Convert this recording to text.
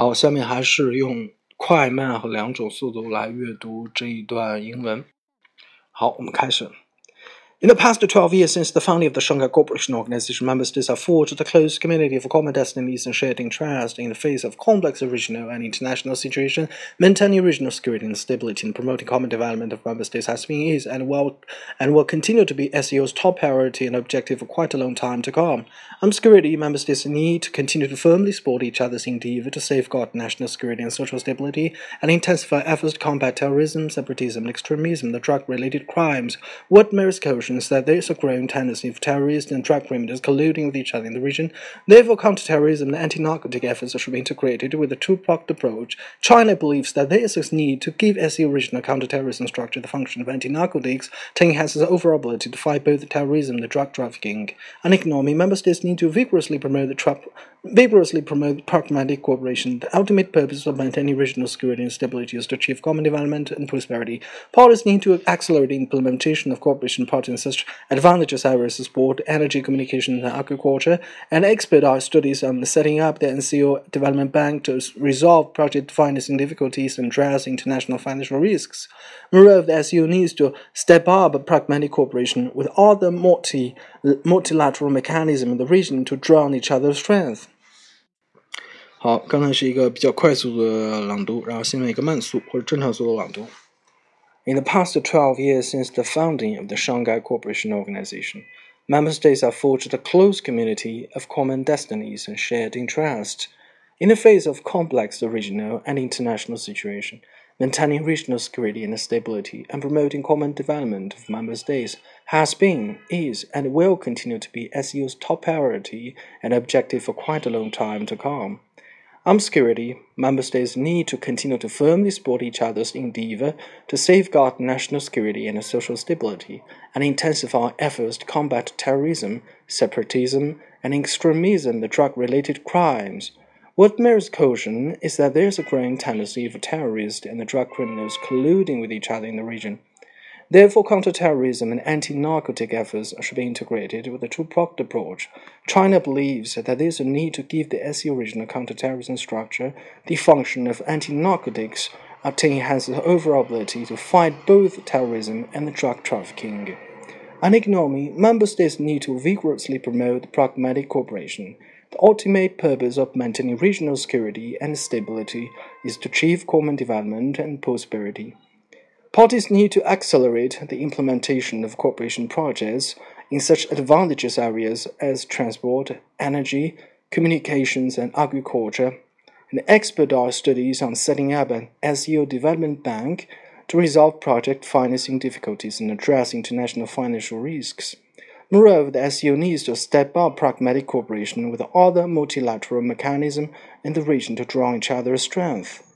好，下面还是用快慢和两种速度来阅读这一段英文。好，我们开始。In the past 12 years since the founding of the Shanghai Cooperation Organization, member states have forged a close community of common destinies and shared interests in the face of complex regional and international situations. Maintaining regional security and stability and promoting common development of member states has been, is, and will, and will continue to be SCO's top priority and objective for quite a long time to come. On security, member states need to continue to firmly support each other's endeavor to safeguard national security and social stability and intensify efforts to combat terrorism, separatism, and extremism, the drug-related crimes. What merits that there is a growing tendency for terrorists and drug criminals colluding with each other in the region. Therefore, counterterrorism and anti-narcotic efforts should be integrated with a two-pronged approach. China believes that there is a need to give its original counterterrorism structure the function of anti-narcotics to enhance its overall ability to fight both terrorism and drug trafficking. And economy, member states need to vigorously promote the vigorously promote pragmatic cooperation. The ultimate purpose of maintaining regional security and stability is to achieve common development and prosperity. Parties need to accelerate the implementation of cooperation parties in advantages areas as sport, energy, communication, and agriculture, and expedite studies on setting up the SCO Development Bank to resolve project financing difficulties and address international financial risks. Moreover, the SCO needs to step up pragmatic cooperation with other multi, multilateral mechanisms in the region to draw on each other's strength. 好，刚才是一个比较快速的朗读，然后现在一个慢速或者正常速度朗读。In the past 12 years since the founding of the Shanghai Cooperation Organization, member states have forged a close community of common destinies and shared interests. In the face of complex regional and international situation, maintaining regional security and stability and promoting common development of member states has been, is, and will continue to be SCO's top priority and objective for quite a long time to come. On security, member states need to continue to firmly support each other's endeavor to safeguard national security and social stability, and intensify efforts to combat terrorism, separatism, and extremism, the drug-related crimes. What merits caution is that there is a growing tendency for terrorists and the drug criminals colluding with each other in the region. Therefore, counterterrorism and anti-narcotic efforts should be integrated with a two-pronged approach. China believes that there is a need to give the SE original counterterrorism structure the function of anti-narcotics to enhance the overall ability to fight both terrorism and the drug trafficking. On economy, member states need to vigorously promote pragmatic cooperation. The ultimate purpose of maintaining regional security and stability is to achieve common development and prosperity. Parties need to accelerate the implementation of cooperation projects in such advantageous areas as transport, energy, communications, and agriculture, and expedite studies on setting up an SCO development bank to resolve project financing difficulties and address international financial risks. Moreover, the SCO needs to step up pragmatic cooperation with other multilateral mechanisms in the region to draw each other's strength.